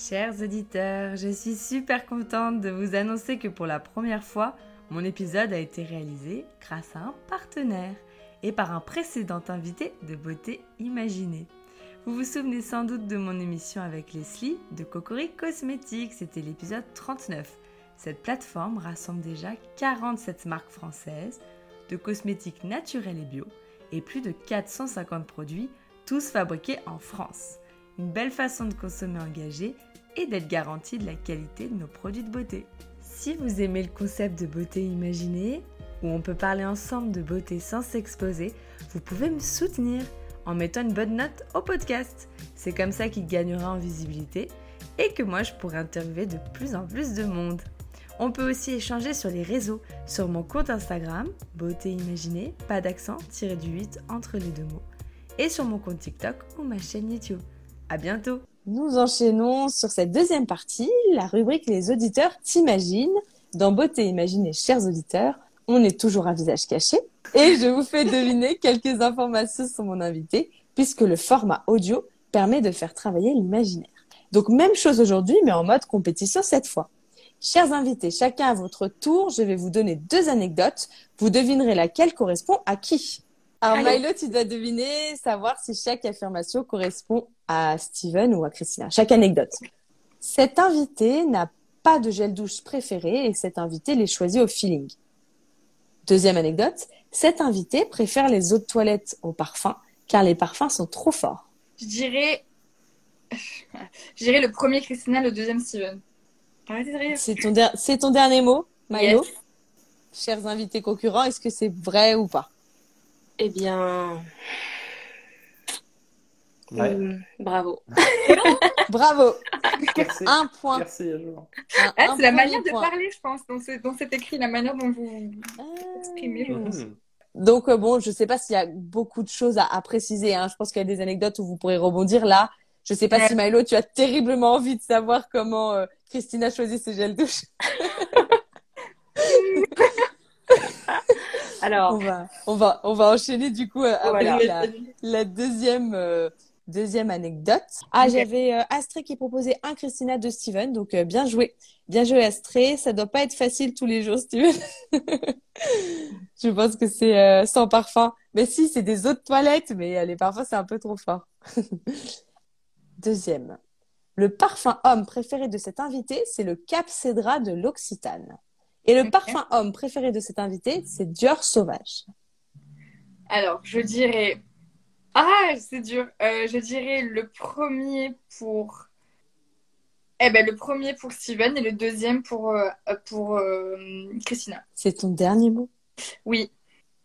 Chers auditeurs, je suis super contente de vous annoncer que pour la première fois, mon épisode a été réalisé grâce à un partenaire et par un précédent invité de Beauté Imaginée. Vous vous souvenez sans doute de mon émission avec Leslie de Cocori Cosmétiques, c'était l'épisode 39. Cette plateforme rassemble déjà 47 marques françaises de cosmétiques naturels et bio et plus de 450 produits, tous fabriqués en France. Une belle façon de consommer engagé et d'être garanti de la qualité de nos produits de beauté. Si vous aimez le concept de beauté imaginée, où on peut parler ensemble de beauté sans s'exposer, vous pouvez me soutenir en mettant une bonne note au podcast. C'est comme ça qu'il gagnera en visibilité et que moi je pourrai interviewer de plus en plus de monde. On peut aussi échanger sur les réseaux, sur mon compte Instagram, beauté imaginée, pas d'accent, tiré du 8 entre les deux mots, et sur mon compte TikTok ou ma chaîne YouTube. À bientôt! Nous enchaînons sur cette deuxième partie, la rubrique Les auditeurs t'imaginent. Dans Beauté imaginée, chers auditeurs, on est toujours à visage caché et je vous fais deviner quelques informations sur mon invité puisque le format audio permet de faire travailler l'imaginaire. Donc même chose aujourd'hui mais en mode compétition cette fois. Chers invités, chacun à votre tour, je vais vous donner deux anecdotes. Vous devinerez laquelle correspond à qui. Alors Milo, tu dois deviner, savoir si chaque affirmation correspond à Steven ou à Christina. Chaque anecdote. Cet invité n'a pas de gel douche préféré et cet invité les choisit au feeling. Deuxième anecdote, cet invité préfère les eaux de toilette au parfum car les parfums sont trop forts. Je dirais, je dirais le premier Christina, le deuxième Steven. Arrêtez de rire. C'est ton, der- c'est ton dernier mot, Milo? Yes. Chers invités concurrents, est-ce que c'est vrai ou pas? Eh bien, Ouais. hum, bravo. Bravo Merci. Un point. Merci, Ah, c'est la manière de point. parler, je pense, dans, ce- dans cet écrit, la manière dont vous Ah. exprimez. je pense. Mhm. Donc euh, bon, je sais pas s'il y a beaucoup de choses à, à préciser. Hein. Je pense qu'il y a des anecdotes où vous pourrez rebondir. Là, je sais pas Ouais. si Milo, tu as terriblement envie de savoir comment euh, Christina choisit ses gels douche. Alors, On va, on va, on va enchaîner du coup euh, avec Voilà. la, la deuxième, euh, deuxième anecdote. Ah, j'avais euh, Astrée qui proposait un Christina de Steven, donc euh, bien joué, bien joué Astrée. Ça doit pas être facile tous les jours, Steven. Je pense que c'est euh, sans parfum. Mais si, c'est des eaux de toilette, mais les parfums c'est un peu trop fort. Deuxième. Le parfum homme préféré de cet invité, c'est le Cap Cédra de l'Occitane. Et le parfum homme préféré de cet invité, c'est Dior Sauvage. Alors, je dirais. Ah, c'est dur. Euh, je dirais le premier pour. Eh ben, le premier pour Steven et le deuxième pour, euh, pour euh, Christina. C'est ton dernier mot? Oui.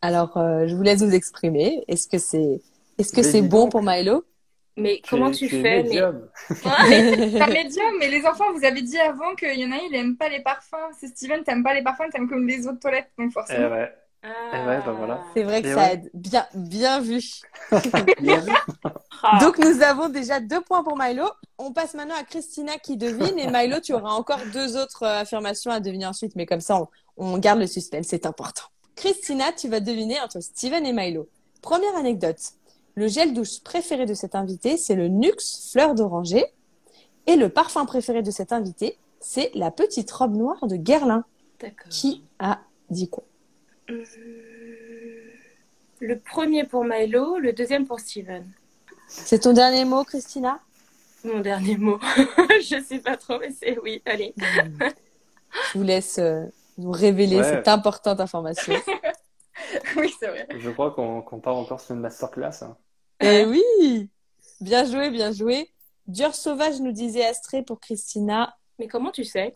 Alors, euh, je vous laisse vous exprimer. Est-ce que c'est, est-ce que Mais c'est dis bon pour Milo? Mais comment tu, es fais mais... médium. C'est un médium, mais les enfants, vous avez dit avant qu'il y en a un, il aime pas les parfums. C'est Steven, t'aimes pas les parfums, t'aimes comme les eaux de toilette. Donc, Eh forcément. ouais. Ah. Eh ouais, bah voilà. C'est vrai que Et ça ouais. aide. Bien, bien vu. Bien vu. Donc, nous avons déjà deux points pour Milo. On passe maintenant à Christina qui devine. Et Milo, tu auras encore deux autres euh, affirmations à deviner ensuite. Mais comme ça, on, on garde le suspense. C'est important. Christina, tu vas deviner entre Steven et Milo. Première anecdote. Le gel douche préféré de cet invité, c'est le Nux fleur d'oranger. Et le parfum préféré de cet invité, c'est la petite robe noire de Guerlain. D'accord. Qui a dit quoi Hum, Le premier pour Milo, le deuxième pour Steven. C'est ton dernier mot, Christina? Mon dernier mot. je sais pas trop, mais c'est oui. Allez. Je vous laisse euh, nous révéler Ouais. cette importante information. oui, c'est vrai. Je crois qu'on qu'on part encore sur une masterclass. hein. Eh oui Bien joué, bien joué. Dior sauvage nous disait Astrée pour Christina. Mais comment tu sais?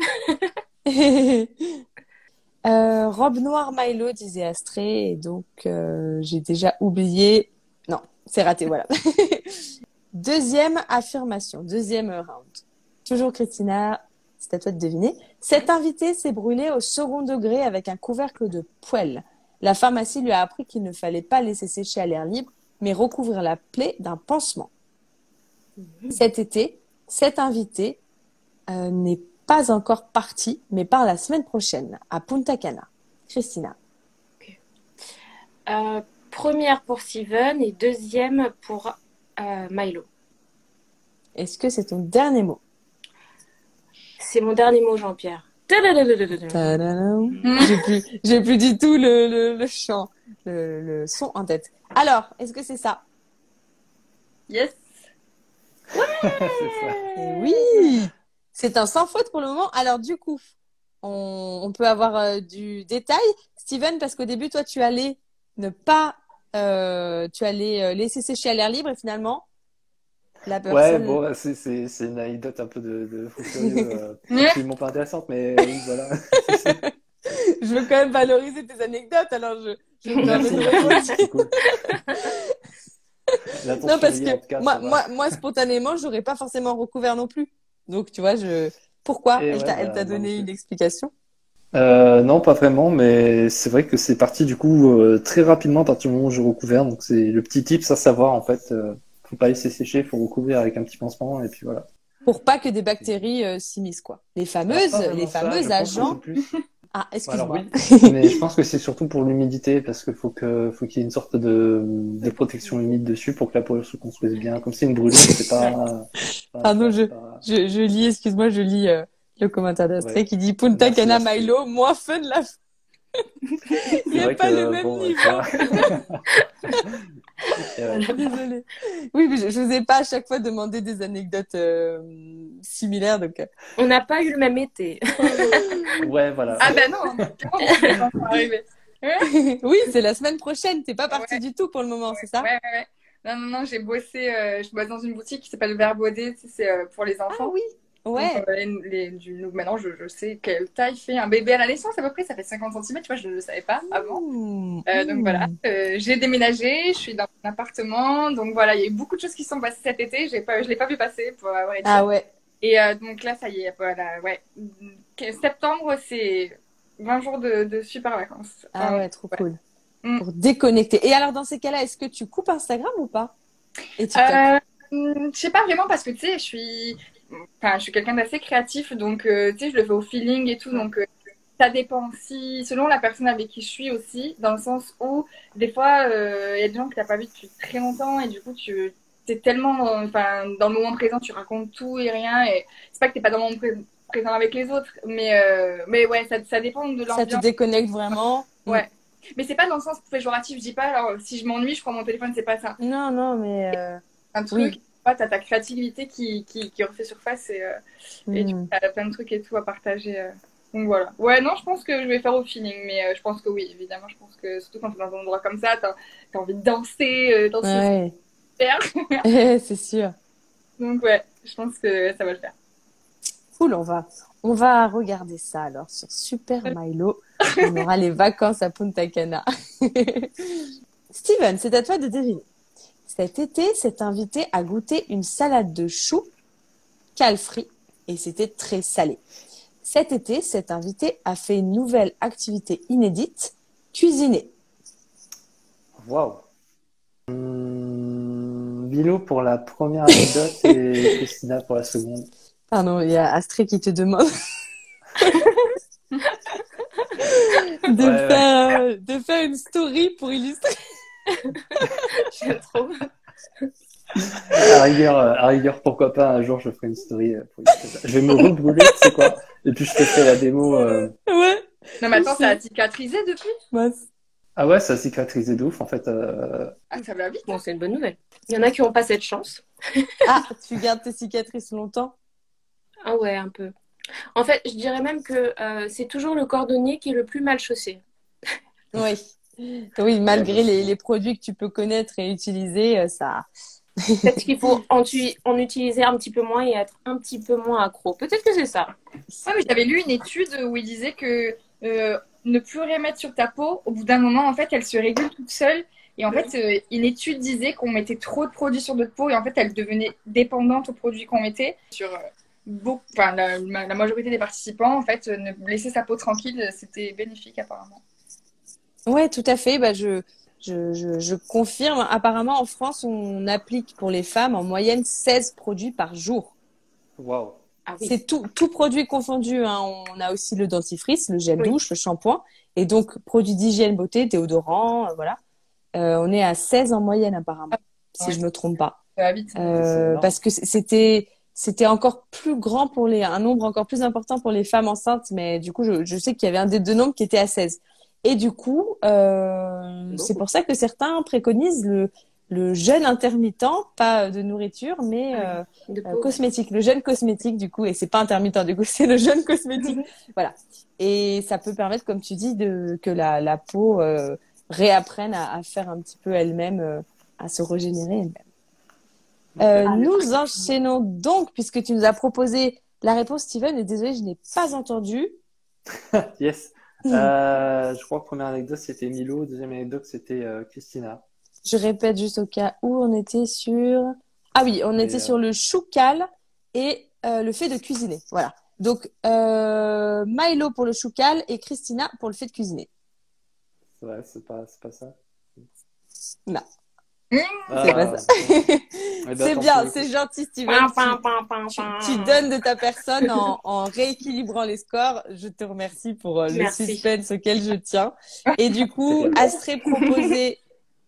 Euh, robe noire Milo disait Astrée. Et donc, euh, j'ai déjà oublié. Non, c'est raté, voilà. deuxième affirmation, deuxième round. Toujours Christina, c'est à toi de deviner. Cet invité s'est brûlé au second degré avec un couvercle de poêle. La pharmacie lui a appris qu'il ne fallait pas laisser sécher à l'air libre, mais recouvrir la plaie d'un pansement. Cet été, cet invité euh, n'est pas encore parti, mais part la semaine prochaine à Punta Cana. Christina. Euh, Première pour Steven et deuxième pour euh, Milo. Est-ce que c'est ton dernier mot? C'est mon dernier mot, Jean-Pierre. J'ai plus, plus du tout le, le, le chant, le, le son en tête. Alors, est-ce que c'est ça? Yes. ça. Oui C'est un sans faute pour le moment. Alors, du coup, on, on peut avoir euh, du détail. Steven, parce qu'au début, toi, tu allais ne pas... euh, tu allais euh, laisser sécher à l'air libre et finalement, la Ouais, bon, c'est, c'est, c'est une anecdote un peu de, de furieux, euh, absolument pas intéressante, mais oui, voilà. Je veux quand même valoriser tes anecdotes, alors je... je me Merci, de merci, cool. Non, parce que cas, moi, moi, moi, spontanément, j'aurais pas forcément recouvert non plus. Donc, tu vois, je... Pourquoi Et Elle ouais, t'a bah, donné non une explication? Euh, non, pas vraiment, mais c'est vrai que c'est parti du coup euh, très rapidement à partir du moment où j'ai recouvert. Donc c'est le petit tip à savoir en fait. Euh, faut pas laisser sécher, faut recouvrir avec un petit pansement et puis voilà. Pour pas que des bactéries euh, s'immiscent, quoi. Les fameuses, Alors, pas les ça, que agents. Ah, excuse-moi. oui, mais je pense que c'est surtout pour l'humidité parce qu'il faut que faut qu'il y ait une sorte de, de protection humide dessus pour que la poudre se construise bien. Comme c'est une brûlure, c'est pas. pas- Ah je- pas- Je, je lis, excuse-moi, je lis euh, le commentaire d'Astrée Ouais. qui dit Punta Cana. Milo, moins fun la Il n'y a pas que, le même bon, niveau. Désolée. Oui, mais je, je vous ai pas à chaque fois demandé des anecdotes euh, similaires, donc. euh, On n'a pas eu le même été. Ouais, voilà. Ah bah non, oui, c'est la semaine prochaine. T'es pas partie Ouais. du tout pour le moment, c'est ça Ouais, ouais, ouais. Non, non, non, j'ai bossé, euh, je bosse dans une boutique qui s'appelle Verbaudet, tu sais, c'est euh, pour les enfants. Ah oui. Ouais. Donc, euh, les- les- du- donc maintenant, je, je sais quelle taille fait un bébé à la naissance à peu près, ça fait 50 cm, tu vois, je ne le savais pas avant. Mmh. Euh, donc Mmh. voilà, euh, j'ai déménagé, je suis dans un appartement, donc voilà, il y a eu beaucoup de choses qui sont passées cet été, pas, je l'ai pas vu passer pour avoir été. Ah ouais. Et euh, donc là, ça y est, voilà, ouais. Septembre, c'est 20 jours de, de super vacances. Ah ouais, trop ouais. cool. Mm. Pour déconnecter. Et alors, dans ces cas-là, est-ce que tu coupes Instagram ou pas? Et TikTok? Hum, je sais pas vraiment parce que tu sais, je suis, enfin, je suis quelqu'un d'assez créatif, donc euh, tu sais, je le fais au feeling et tout, donc euh, ça dépend si, selon la personne avec qui je suis aussi, dans le sens où des fois, euh, il y a des gens que t'as pas vu depuis très longtemps et du coup, tu es tellement, enfin, dans le moment présent, tu racontes tout et rien et c'est pas que t'es pas dans le moment pré- présent avec les autres, mais euh, mais ouais, ça, ça dépend de Ça te l'ambiance. déconnecte vraiment Ouais. Mais c'est pas dans le sens péjoratif, je dis pas, alors si je m'ennuie, je prends mon téléphone, c'est pas ça Non, non, mais. euh, un truc. Oui. Tu as ta créativité qui, qui, qui refait surface et, euh, et du hmm. t'as plein de trucs et tout à partager. euh. Donc voilà. Ouais, non, je pense que je vais faire au feeling, mais euh, je pense que oui, évidemment. Je pense que surtout quand t'es dans un endroit comme ça, t'as as envie de danser, euh, danser Ouais. super. C'est sûr. Donc ouais, je pense que ça va le faire. Cool, on va, on va regarder ça alors sur Super Milo. On aura les vacances à Punta Cana. Steven, c'est à toi de deviner. Cet été, s'est invité à goûter une salade de choux calfree et c'était très salé. Cet été, cet invité a fait une nouvelle activité inédite, cuisiner. Waouh. Hum, Bilo pour la première anecdote et Christina pour la seconde. Pardon, il y a Astrid qui te demande de, Ouais, ouais. faire, euh, de faire une story pour illustrer. J'aime trop. À rigueur, euh, à rigueur, pourquoi pas un jour je ferai une story. euh, pour illustrer ça. Je vais me rebrûler, tu sais quoi. Et puis je te fais la démo. euh. Ouais. Non, mais attends, ça a cicatrisé depuis? Ah ouais, ça a cicatrisé de ouf en fait. euh, Ah, ça va vite. Bon, c'est une bonne nouvelle. Il y en a qui n'ont pas cette chance. Ah, tu gardes tes cicatrices longtemps? Ah ouais, un peu. En fait, je dirais même que euh, c'est toujours le cordonnier qui est le plus mal chaussé. Oui. Oui, malgré les, les produits que tu peux connaître et utiliser, euh, ça. Peut-être qu'il faut en, utiliser un petit peu moins et être un petit peu moins accro. Peut-être que c'est ça. Ouais, mais j'avais lu une étude où il disait que euh, ne plus rien mettre sur ta peau, au bout d'un moment, en fait, elle se régule toute seule. Et en fait, euh, une étude disait qu'on mettait trop de produits sur notre peau et en fait, elle devenait dépendante aux produits qu'on mettait. Sur euh, beaucoup, enfin, la, la majorité des participants, en fait, euh, ne laisser sa peau tranquille, c'était bénéfique apparemment. Ouais, tout à fait. Bah, je, je, je, je confirme. Apparemment, en France, on applique pour les femmes en moyenne 16 produits par jour. Waouh. Ah oui. C'est tout, tout produit confondu. Hein. On a aussi le dentifrice, le gel Oui. douche, le shampoing. Et donc, produits d'hygiène beauté, déodorant, euh, voilà. Euh, on est à 16 en moyenne, apparemment, si Ouais. je me trompe pas. Vite. Euh, parce que c'était c'était encore plus grand pour les, un nombre encore plus important pour les femmes enceintes, mais du coup, je, je sais qu'il y avait un des deux nombres qui était à 16. Et du coup, euh, c'est pour ça que certains préconisent le, le jeûne intermittent, pas de nourriture, mais Ah euh, De euh, cosmétique, le jeûne cosmétique du coup, et c'est pas intermittent du coup, c'est le jeûne cosmétique, voilà. Et ça peut permettre, comme tu dis, de que la, la peau euh, réapprenne à, à faire un petit peu elle-même, euh, à se régénérer elle-même. Euh, Ah, nous enchaînons donc, puisque tu nous as proposé la réponse, Steven, et désolé, je n'ai pas entendu. Yes. Euh, je crois que première anecdote c'était Milo, deuxième anecdote c'était euh, Christina. Je répète juste au cas où on était sur. Ah oui, on Et, était euh, sur le choucal et le fait de cuisiner. Voilà. Donc euh, Milo pour le choucal et Christina pour le fait de cuisiner. Ouais, c'est pas, c'est pas ça. Non. Ah, C'est pas ça. c'est tant bien, c'est gentil Steven. Tu, donnes de ta personne en, en rééquilibrant les scores. Je te remercie pour euh, le suspense auquel je tiens. Et du coup, Astrée proposait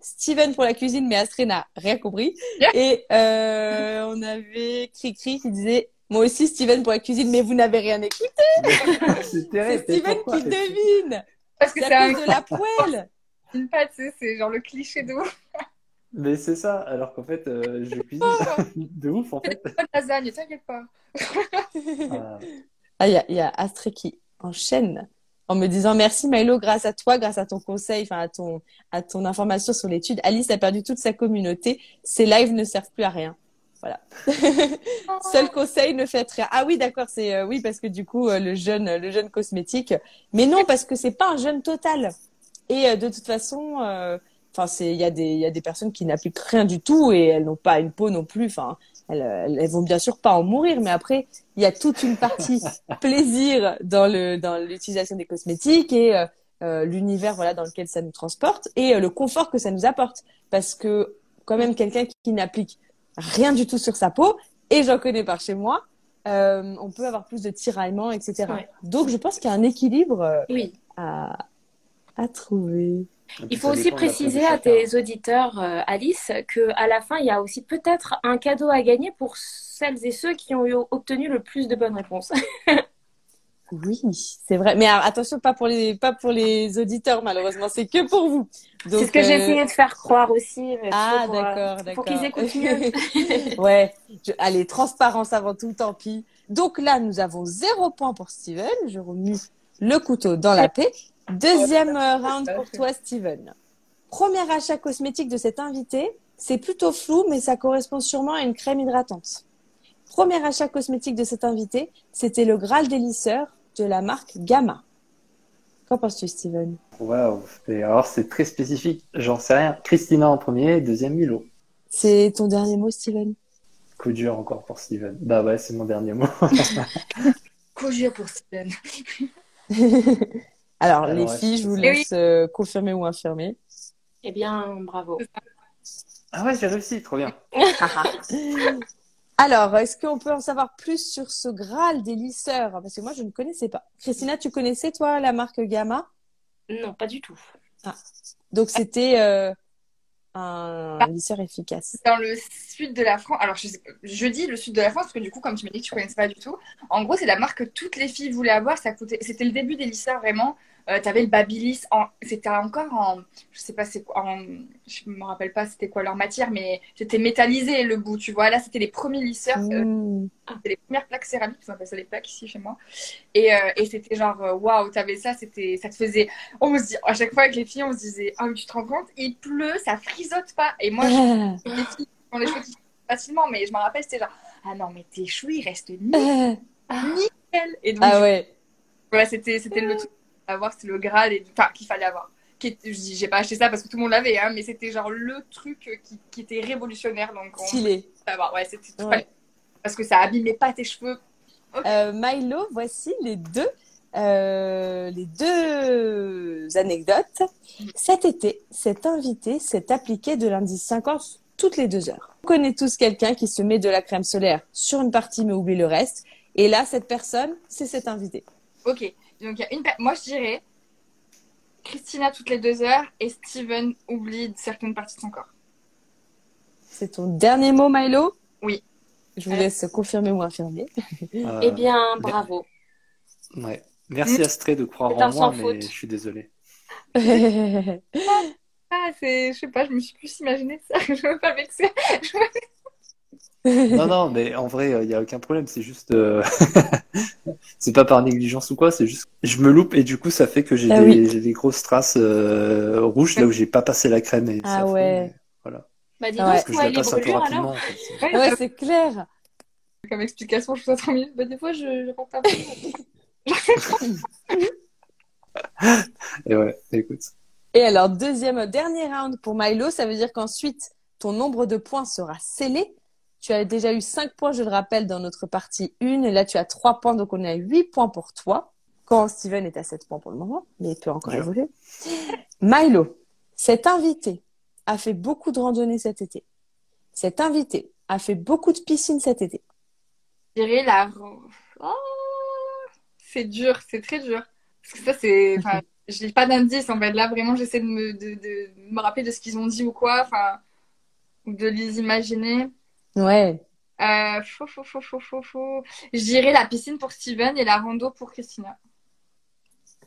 Steven pour la cuisine, mais Astrée n'a rien compris. Et euh, on avait Cricri qui disait moi aussi Steven pour la cuisine, mais vous n'avez rien écouté. c'est Steven pourquoi qui devine. Parce que C'est de la poêle. une pâte, c'est genre le cliché de. Mais c'est ça, alors qu'en fait, euh, je cuisine de ouf en fait. Pas de lasagne, t'inquiète pas. Ah, Ah, il y a, il y a Astrée qui enchaîne en me disant merci Milo, grâce à toi, grâce à ton conseil, enfin à ton, à ton information sur l'étude, Alice a perdu toute sa communauté. Ses lives ne servent plus à rien. Voilà. Seul conseil, ne faites rien. Ah oui, d'accord, c'est euh, oui parce que du coup euh, le jeûne, le jeûne cosmétique, mais non parce que c'est pas un jeûne total. Et euh, de toute façon, euh, enfin c'est il y a des il y a des personnes qui n'appliquent rien du tout et elles n'ont pas une peau non plus. Enfin elles, elles, vont bien sûr pas en mourir, mais après il y a toute une partie plaisir dans le dans l'utilisation des cosmétiques et euh, euh, l'univers voilà dans lequel ça nous transporte et euh, le confort que ça nous apporte parce que quand même quelqu'un qui, qui n'applique rien du tout sur sa peau et j'en connais par chez moi euh, on peut avoir plus de tiraillements etc Ouais. donc je pense qu'il y a un équilibre Oui. à à trouver Il faut aussi préciser à tes auditeurs, euh, Alice, que à la fin, il y a aussi peut-être un cadeau à gagner pour celles et ceux qui ont eu- obtenu le plus de bonnes réponses. oui c'est vrai mais alors, attention pas pour les pas pour les auditeurs malheureusement c'est que pour vous C'est ce que j'ai euh, essayé de faire croire aussi. mais Ah, pour, euh, d'accord, Pour d'accord. qu'ils écoutent mieux. ouais, je- allez, transparence avant tout, tant pis. Donc là, nous avons zéro point pour Steven. Je remue le couteau dans la paix. Deuxième euh, round pour toi, Steven. Premier achat cosmétique de cet invité, c'est plutôt flou, mais ça correspond sûrement à une crème hydratante. Premier achat cosmétique de cet invité, c'était le Graal des lisseurs de la marque Gamma. Qu'en penses-tu, Steven? Waouh, c'est- alors c'est très spécifique, j'en sais rien. Christina en premier, deuxième Milo. C'est ton dernier mot, Steven? Coup dur encore pour Steven. Bah ouais, c'est mon dernier mot. Conjure pour Steven. Alors, Alors, les filles, je vous que- laisse euh, confirmer ou infirmer. Eh bien, bravo. Ah ouais, j'ai réussi, trop bien. Alors, est-ce qu'on peut en savoir plus sur ce Graal des lisseurs? Parce que moi, je ne connaissais pas. Christina, tu connaissais, toi, la marque Gamma? Non, pas du tout. Donc, c'était euh, un lisseur efficace. Dans le sud de la France, alors je, je dis le sud de la France parce que du coup, comme tu m'as dit que tu connaissais pas du tout, en gros, c'est la marque que toutes les filles voulaient avoir. Ça coûtait, c'était le début des lisseurs vraiment. Euh, T'avais le Babyliss, en, c'était encore en, je sais pas c'est quoi, en, je me rappelle pas c'était quoi leur matière, mais c'était métallisé le bout, tu vois. Là, c'était les premiers lisseurs, euh, Mmh. c'était les premières plaques céramiques, on appelle ça des plaques ici chez moi. Et, euh, et c'était genre, euh, waouh, t'avais ça, c'était, ça te faisait, on se dit, à chaque fois avec les filles, on se disait, ah, mais tu te rends compte, il pleut, ça frisote pas. Et moi, je des filles qui ont les cheveux qui facilement, mais je me rappelle, c'était genre, ah non, mais tes cheveux, ils restent nickel. Et donc, Ah ouais. voilà, c'était, c'était le truc avoir, c'était le Graal, et, enfin, qu'il fallait avoir. Qui est- je dis, j'ai pas acheté ça parce que tout le monde l'avait, hein, mais c'était genre le truc qui, qui était révolutionnaire. Donc, on Stylé. Ouais, c'était Ouais. Parce que ça abîmait pas tes cheveux. Euh, Milo, voici les deux, euh, les deux anecdotes. Cet été, cet invité s'est appliqué de l'indice 50 toutes les deux heures. On connaît tous quelqu'un qui se met de la crème solaire sur une partie mais oublie le reste. Et là, cette personne, c'est cet invité. Ok, donc il y a une. Moi, je dirais Christina toutes les deux heures et Steven oublie certaines parties de son corps. C'est ton dernier mot, Milo? Oui. Je vous laisse confirmer ou infirmer. Euh, Eh bien, bravo. ouais. Merci Astrée de croire en moi, sans mais faute. je suis désolé. Ah, c'est, je sais pas, je me suis plus imaginé ça. Je veux pas vexer. Non, non, mais en vrai, il n'y a aucun problème. C'est juste. euh, c'est pas par négligence ou quoi, c'est juste. Je me loupe et du coup, ça fait que j'ai Ah des, oui. j'ai des grosses traces euh, rouges là où j'ai pas passé la crème. Et Ah ouais. Voilà. Bah, dis Ouais. donc, Parce que je toi, la les passe un peu rapidement. en fait. Ouais, ouais, ça- c'est clair. Comme explication, je trouve ça trop mignon. Bah, des fois, je, je rentre un peu. Et ouais, écoute. Et alors, deuxième, dernier round pour Milo, ça veut dire qu'ensuite, ton nombre de points sera scellé. Tu as déjà eu 5 points, je le rappelle, dans notre partie 1. Et là, tu as 3 points, donc on est à 8 points pour toi. Quand Steven est à 7 points pour le moment, mais il peut encore Bien. évoluer. Milo, cet invité a fait beaucoup de randonnées cet été. Cet invité a fait beaucoup de piscines cet été. Je dirais la. Oh, c'est dur, c'est très dur. Parce que ça, c'est. Enfin, j'ai pas d'indice en fait. Là, vraiment, j'essaie de me, de, de me rappeler de ce qu'ils ont dit ou quoi. Enfin, ou de les imaginer. Ouais. Euh, faux, faux, faux, faux, faux, faux. Je dirais la piscine pour Steven et la rando pour Christina.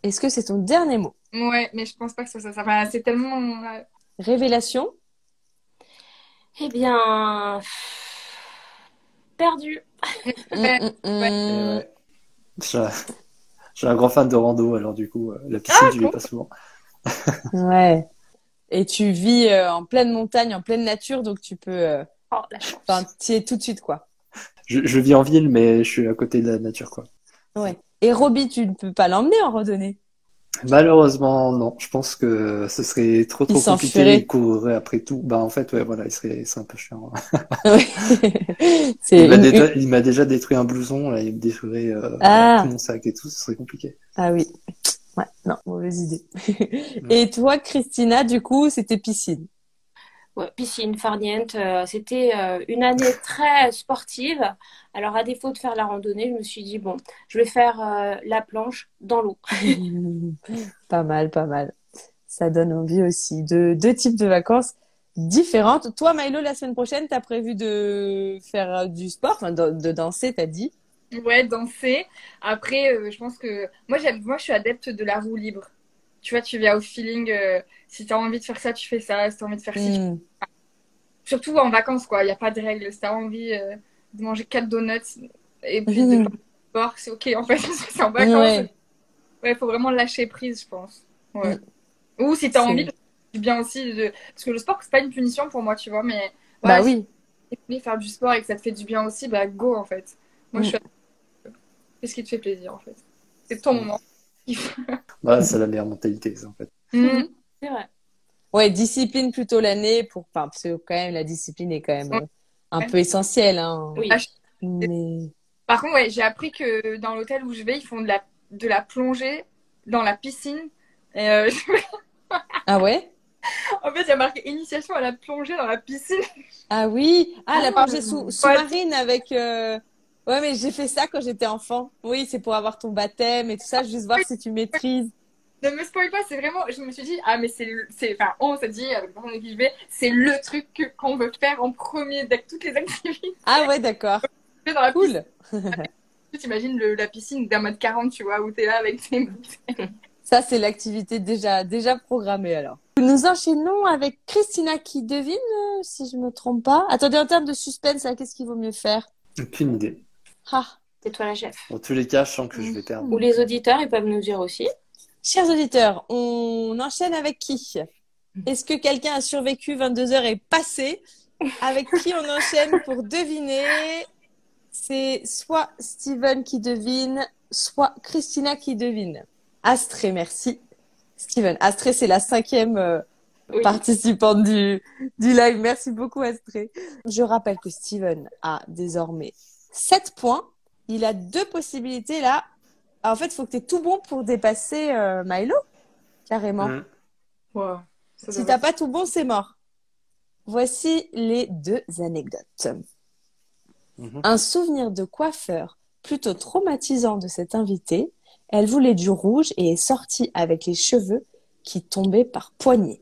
Est-ce que c'est ton dernier mot? Ouais, mais je pense pas que soit ça. Enfin, c'est tellement. ouais. Révélation? Eh bien, perdu. Ouais, ouais. Je suis un- je suis un grand fan de rando, alors du coup, euh, la piscine, j'y vais pas souvent. Ouais. Et tu vis euh, en pleine montagne, en pleine nature, donc tu peux. Oh, la chance. Enfin, tu es tout de suite, quoi. Je, je vis en ville, mais je suis à côté de la nature, quoi. Ouais. Et Roby, tu ne peux pas l'emmener en randonnée? Malheureusement, non. Je pense que ce serait trop trop compliqué. Il courrait après tout. Bah, en fait, ouais, voilà, il serait, serait un peu chiant. C'est Il m'a une- déjà, détruit un blouson, là, il me détruirait euh, Ah. tout mon sac et tout, ce serait compliqué. Ah oui. Ouais, non, mauvaise idée. Et toi, Christina, du coup, c'était piscine? Ouais, piscine, farniente, euh, c'était euh, une année très sportive. Alors, à défaut de faire la randonnée, je me suis dit, bon, je vais faire euh, la planche dans l'eau. pas mal, pas mal. Ça donne envie aussi. De deux types de vacances différentes. Toi, Milo, la semaine prochaine, t'as prévu de faire du sport, enfin, de, de danser, t'as dit? Ouais, danser. Après, euh, je pense que moi, j'aime, moi, je suis adepte de la roue libre. Tu vois, tu viens au feeling. euh, si t'as envie de faire ça, tu fais ça. Si t'as envie de faire ci, tu- Mm. surtout en vacances, quoi. Il n'y a pas de règles. Si t'as envie euh, de manger quatre donuts et puis de Mhm. pas boire, c'est ok en fait. c'est en vacances. Ouais. Ouais, faut vraiment lâcher prise, je pense. Ouais. Ou si t'as C'est- envie, du bien aussi de. Parce que le sport, c'est pas une punition pour moi, tu vois, mais. Bah oui. si de faire du sport et que ça te fait du bien aussi, bah go en fait. Moi, je Mm. suis. Fais ce qui te fait plaisir en fait. C'est ton moment. Bah, c'est la meilleure mentalité, ça, en fait. Mm. C'est vrai. Ouais, discipline plutôt l'année pour, enfin, parce que quand même, la discipline est quand même euh, un Ouais. peu essentielle, hein. Oui. Ah, Mais, Par contre, ouais, j'ai appris que dans l'hôtel où je vais, ils font de la, de la plongée dans la piscine. Et euh, ah ouais? en fait, il y a marqué initiation à la plongée dans la piscine. Ah oui, ah, la Ah, plongée sous- ouais. sous-marine avec. euh, Ouais, mais j'ai fait ça quand j'étais enfant. Oui, c'est pour avoir ton baptême et tout ça, juste voir si tu maîtrises. Ne me spoil pas, c'est vraiment. Je me suis dit, ah, mais c'est. enfin, on s'est dit, avec le personne qui je vais, c'est le truc qu'on veut faire en premier avec toutes les activités Ah ouais, d'accord. dans la. Cool. T'imagines le- la piscine d'un mètre 40, tu vois, où t'es là avec tes. Ça, c'est l'activité déjà, déjà programmée alors. Nous enchaînons avec Christina qui devine, euh, si je me trompe pas. Attendez, en termes de suspense, qu'est-ce qu'il vaut mieux faire? Aucune idée. Ah. C'est toi la chef. Dans tous les cas, je sens que je vais perdre. Ou les auditeurs, ils peuvent nous dire aussi. Chers auditeurs, on enchaîne avec qui? Est-ce que quelqu'un a survécu 22 heures et passé? Avec qui on enchaîne pour deviner? C'est soit Steven qui devine, soit Christina qui devine. Astrée, merci. Steven, Astrée, c'est la cinquième euh, Oui. participante du, du live. Merci beaucoup, Astrée. Je rappelle que Steven a désormais 7 points. Il a deux possibilités là. En fait, il faut que tu aies tout bon pour dépasser euh, Milo, carrément. Mm. Wow. Ça Si t'as pas tout bon, c'est mort. Voici les deux anecdotes. Mhm. Un souvenir de coiffeur plutôt traumatisant de cette invitée. Elle voulait du rouge et est sortie avec les cheveux qui tombaient par dur.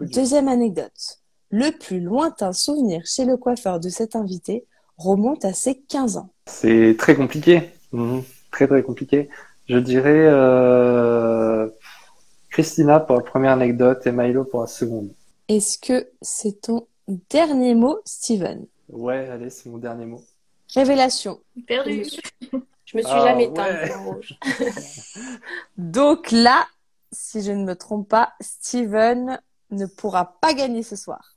Deuxième anecdote. Le plus lointain souvenir chez le coiffeur de cet invité remonte à ses 15 ans. C'est très compliqué. Mhm. Très très compliqué. Je dirais euh, Christina pour la première anecdote et Milo pour la seconde. Est-ce que c'est ton dernier mot, Steven? Ouais, allez, c'est mon dernier mot. Révélation. Perdu. Je me suis Ah, jamais ouais. éteinte en rouge. Donc là, si je ne me trompe pas, Steven ne pourra pas gagner ce soir.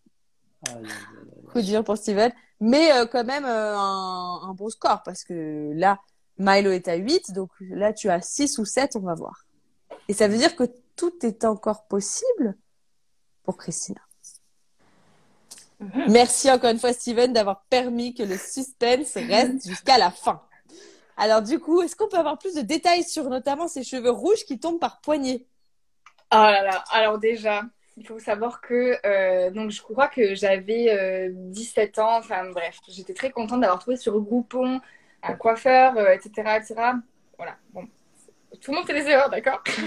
Coup dur pour Steven. Mais euh, quand même euh, un, un bon score parce que là, Milo est à 8. Donc là, tu as 6 ou 7, on va voir. Et ça veut dire que tout est encore possible pour Christina. Mhm. Merci encore une fois, Steven, d'avoir permis que le suspense reste jusqu'à la fin. Alors du coup, est-ce qu'on peut avoir plus de détails sur notamment ces cheveux rouges qui tombent par poignée? Oh là là, alors déjà, il faut savoir que euh, donc je crois que j'avais euh, 17 ans, enfin bref, j'étais très contente d'avoir trouvé sur Groupon un coiffeur, euh, etc., etc. Voilà, bon, tout le monde fait des erreurs, d'accord?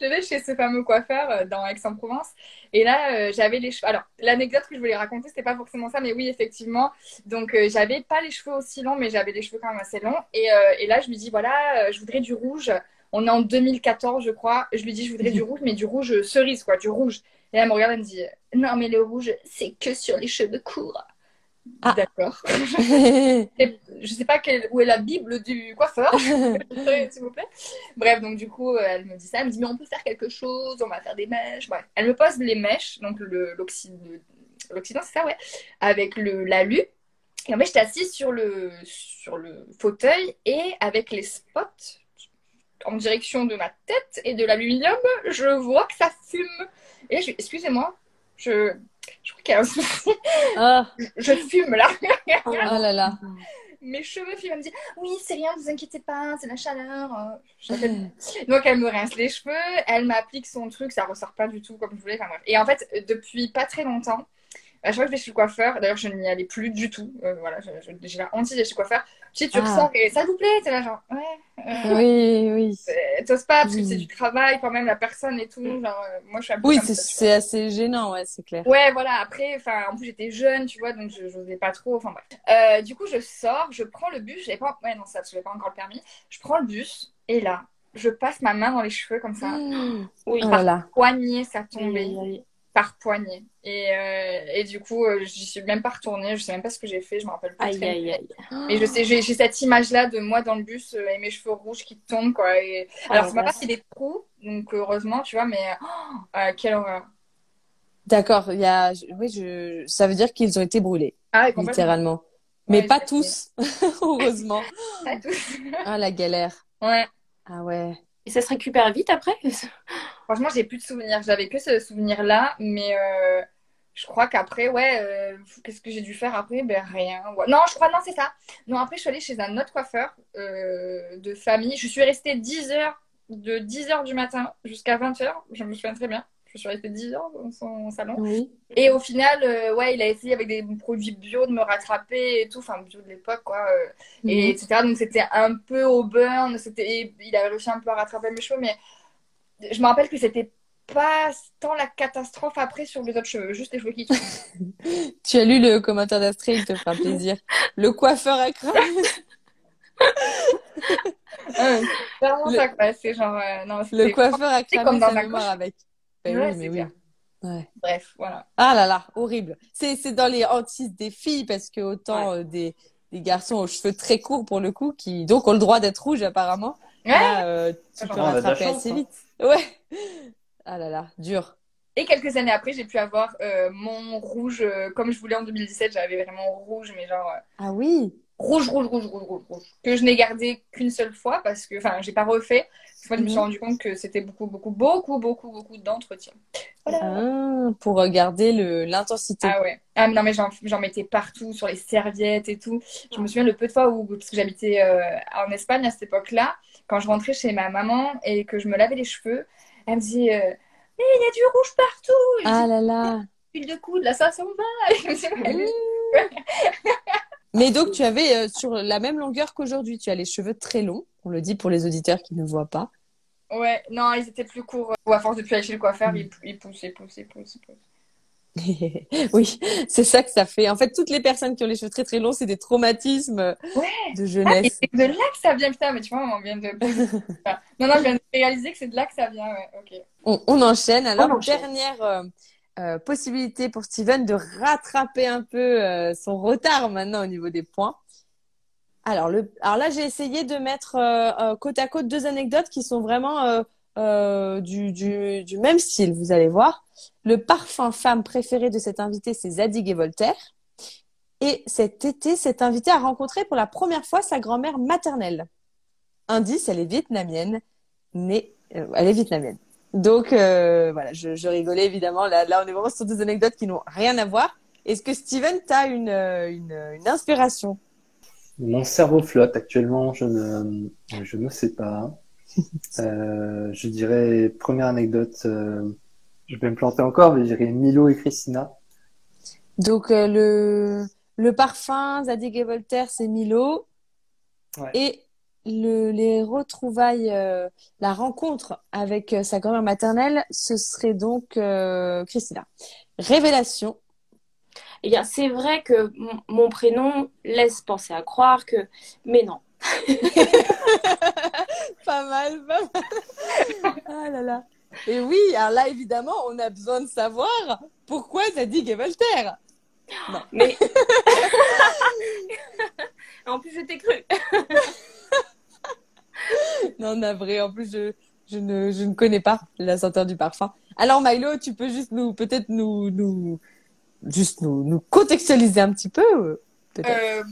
Je vais chez ce fameux coiffeur euh, dans Aix-en-Provence et là j'avais les cheveux. Alors l'anecdote que je voulais raconter c'était pas forcément ça, mais oui effectivement. Donc j'avais pas les cheveux aussi longs, mais j'avais les cheveux quand même assez longs. Et, et là je lui dis voilà, je voudrais du rouge. On est en 2014 je crois. Je lui dis je voudrais du rouge, mais du rouge cerise quoi, du rouge. Et elle me regarde, elle me dit non mais le rouge c'est que sur les cheveux courts. Ah. D'accord. Je sais pas quelle- où est la Bible du coiffeur, s'il vous plaît. Bref, donc du coup, euh, elle me dit ça. Elle me dit, mais on peut faire quelque chose, on va faire des mèches. Bref, elle me pose les mèches, donc l'Occident, c'est ça, ouais, avec le l'alu. Et en fait, j'étais assise sur le, sur le fauteuil et avec les spots en direction de ma tête et de l'aluminium, je vois que ça fume. Et je excusez-moi, je, je crois qu'il y a un souci. Ah, Je fume là. oh là là. mes cheveux filent. Elle me dit Oui, c'est rien, vous inquiétez pas, c'est la chaleur. Donc, elle me rince les cheveux, elle m'applique son truc, ça ressort pas du tout comme je voulais. Enfin, bref. Et en fait, depuis pas très longtemps, à chaque fois que je vais chez le coiffeur, d'ailleurs, je n'y allais plus du tout. euh, voilà, j'ai la hantise d'aller chez le coiffeur. Tu sais, tu Ah. ressors et ça vous plaît? T'es là, genre, ouais. Oui, oui. T'oses pas parce que c'est du travail quand même, la personne et tout. Genre, euh, moi, je suis un peu Oui, c'est assez gênant, ouais, c'est clair. Ouais, voilà, après, enfin, en plus j'étais jeune, tu vois, donc je n'osais pas trop, enfin bref. Euh, du coup, je sors, je prends le bus, j'avais pas, ouais, non, ça, je pas encore le permis. Je prends le bus, et là, je passe ma main dans les cheveux comme ça. Oui. Oh là ça tombait. Par poignée. Et, euh, et du coup, euh, j'y suis même pas retournée, je sais même pas ce que j'ai fait, je me rappelle plus. Aïe, très aïe, bien. aïe. Mais je sais, j'ai cette image-là de moi dans le bus euh, et mes cheveux rouges qui tombent, quoi. Et... Alors, Ah, ça m'a pas fait des trous, donc heureusement, tu vois, mais oh, euh, quelle horreur. D'accord, il y a, oui, je, ça veut dire qu'ils ont été brûlés, Ah, littéralement. Mais Ouais, pas tous, heureusement. Pas tous. Ah, la galère. Ouais. Ah ouais. Et ça se récupère vite après? Franchement, j'ai plus de souvenirs. J'avais que ce souvenir-là, mais euh, je crois qu'après, ouais, euh, qu'est-ce que j'ai dû faire après? Ben rien. Ouais. Non, je crois, non, c'est ça. Non, après, je suis allée chez un autre coiffeur euh, de famille. Je suis restée 10 heures, de 10 heures du matin jusqu'à 20 heures. Je me souviens très bien. Je suis restée 10 heures dans son salon. Oui. Et au final, ouais, il a essayé avec des produits bio de me rattraper et tout, enfin bio de l'époque, quoi, euh, et Mhm. etc. Donc c'était un peu au burn, c'était, il avait réussi un peu à rattraper mes cheveux, mais je me rappelle que c'était pas tant la catastrophe après sur les autres cheveux, juste les cheveux qui tombent. Tu as lu le commentaire d'Astrid, il te fera plaisir. Le coiffeur a cramé. Euh, c'est vraiment Le- ça, quoi. C'est genre, euh, non, Le coiffeur a C'est cramé comme dans sa ma mémoire avec. Ben Ouais, oui, mais oui. clair. Ouais. Bref, voilà. Ah là là, horrible. C'est c'est dans les hantises des filles parce que autant euh, des des garçons aux cheveux très courts pour le coup qui donc ont le droit d'être rouges apparemment. Ouais. Là, euh, tu peux la rattraper assez hein. Ouais. Ah là là, dur. Et quelques années après, j'ai pu avoir euh, mon rouge euh, comme je voulais en 2017. J'avais vraiment rouge, mais genre euh, Ah oui. rouge, rouge, rouge, rouge, rouge, rouge. Que je n'ai gardé qu'une seule fois parce que, enfin, j'ai pas refait. Parce que je me suis Mhm. rendu compte que c'était beaucoup, beaucoup, beaucoup, beaucoup, beaucoup d'entretien. Voilà. Ah, pour regarder le l'intensité. Ah ouais. Ah mais non, mais j'en mettais partout, sur les serviettes et tout. Je me souviens le peu de fois où, parce que j'habitais en Espagne à cette époque-là, quand je rentrais chez ma maman et que je me lavais les cheveux, elle me dit euh, Mais il y a du rouge partout! Et Ah dis, là là. Huile de coude, là, ça s'en va! Mmh. Mais donc tu avais euh, sur la même longueur qu'aujourd'hui, tu as les cheveux très longs. On le dit pour les auditeurs qui ne voient pas. Ouais, non, ils étaient plus courts. Ou à force de plus aller chez le coiffeur, Mm. ils, ils poussent, ils poussent, ils poussent, ils poussent. oui, c'est ça que ça fait. En fait, toutes les personnes qui ont les cheveux très très longs, c'est des traumatismes Ouais. de Ah, jeunesse. c'est de là que ça vient, putain, mais tu vois, on vient de. non, non, je viens de réaliser que c'est de là que ça vient, ouais, ok. On, on enchaîne. Alors, On enchaîne. dernière euh, euh, possibilité pour Steven de rattraper un peu euh, son retard maintenant au niveau des points. Alors, le, alors là, j'ai essayé de mettre côte à côte deux anecdotes qui sont vraiment euh, du, du, même style, vous allez voir. Le parfum femme préféré de cet invité, c'est Zadig et Voltaire. Et cet été, cet invité a rencontré pour la première fois sa grand-mère maternelle. Indice, elle est vietnamienne, née, euh, elle est vietnamienne. Donc euh, voilà, je, rigolais évidemment. Là, on est vraiment sur deux anecdotes qui n'ont rien à voir. Est-ce que Steven, t'as une, une, une inspiration? Mon cerveau flotte actuellement, je ne, je ne sais pas. Euh, je dirais, première anecdote, euh, je vais me planter encore, mais je dirais Milo et Christina. Donc euh, le le parfum Zadig et Voltaire, c'est Milo. Ouais. Et le, les retrouvailles, euh, la rencontre avec sa grand-mère maternelle, ce serait donc euh, Christina. Révélation. Eh bien, c'est vrai que mon prénom laisse penser à croire que, mais non. Pas mal, pas mal. Ah là là. Et oui, alors là, évidemment, on a besoin de savoir pourquoi Zadig et Voltaire. Mais en plus, je t'ai cru. Non, navré. En plus, je, je, ne, je ne connais pas la senteur du parfum. Alors, Milo, tu peux juste nous, peut-être nous, nous, juste nous, nous contextualiser un petit peu, euh,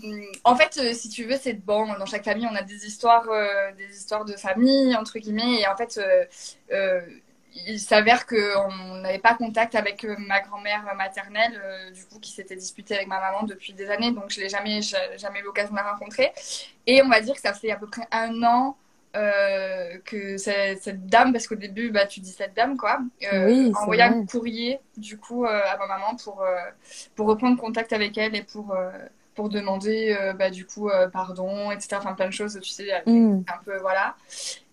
en fait, euh, si tu veux, c'est bon. Dans chaque famille, on a des histoires, euh, des histoires de famille entre guillemets. Et en fait, il s'avère qu'on n'avait pas contact avec ma grand-mère maternelle, du coup, qui s'était disputée avec ma maman depuis des années. Donc, je l'ai jamais, jamais eu l'occasion de la rencontrer. Et on va dire que ça fait à peu près un an. que cette, cette dame, parce qu'au début, bah, tu dis cette dame, quoi, Oui, envoya un courrier, du coup, à ma maman pour, pour reprendre contact avec elle et pour, pour demander euh, bah, du coup euh, pardon, etc. Enfin plein de choses, tu sais, Hmm. un peu voilà.